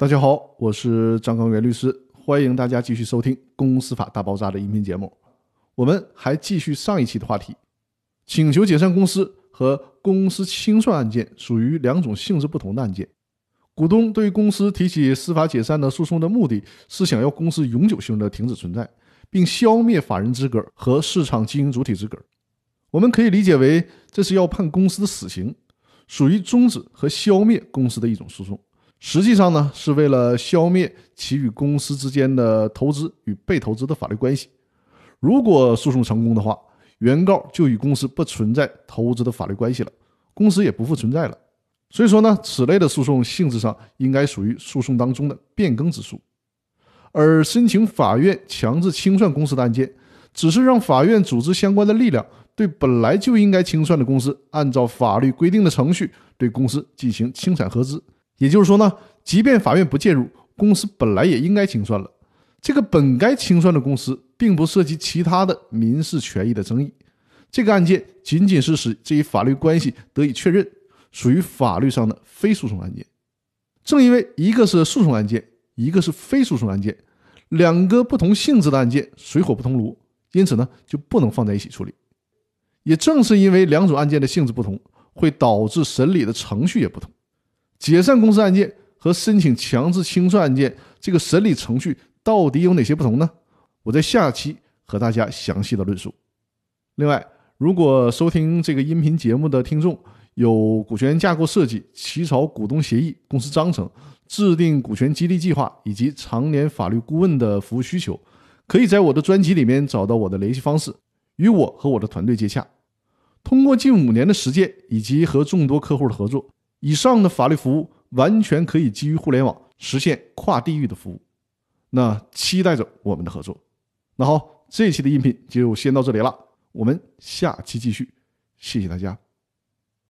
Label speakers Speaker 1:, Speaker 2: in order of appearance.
Speaker 1: 大家好，我是张刚元律师，欢迎大家继续收听《公司法大爆炸》的音频节目。我们还继续上一期的话题，请求解散公司和公司清算案件属于两种性质不同的案件。股东对公司提起司法解散的诉讼的目的是想要公司永久性的停止存在，并消灭法人资格和市场经营主体资格。我们可以理解为这是要判公司的死刑，属于终止和消灭公司的一种诉讼。实际上呢，是为了消灭其与公司之间的投资与被投资的法律关系。如果诉讼成功的话，原告就与公司不存在投资的法律关系了，公司也不复存在了。所以说呢，此类的诉讼性质上应该属于诉讼当中的变更之诉。而申请法院强制清算公司的案件，只是让法院组织相关的力量，对本来就应该清算的公司，按照法律规定的程序对公司进行清算核资。也就是说呢，即便法院不介入，公司本来也应该清算了。这个本该清算的公司，并不涉及其他的民事权益的争议。这个案件仅仅是使这一法律关系得以确认，属于法律上的非诉讼案件。正因为一个是诉讼案件，一个是非诉讼案件，两个不同性质的案件水火不同炉，因此呢就不能放在一起处理。也正是因为两种案件的性质不同，会导致审理的程序也不同。解散公司案件和申请强制清算案件，这个审理程序到底有哪些不同呢？我在下期和大家详细的论述。另外，如果收听这个音频节目的听众有股权架构设计、起草股东协议、公司章程、制定股权激励计划以及常年法律顾问的服务需求，可以在我的专辑里面找到我的联系方式，与我和我的团队接洽。通过近五年的实践以及和众多客户的合作。以上的法律服务完全可以基于互联网实现跨地域的服务，那期待着我们的合作。那好，这期的音频就先到这里了，我们下期继续，谢谢大家。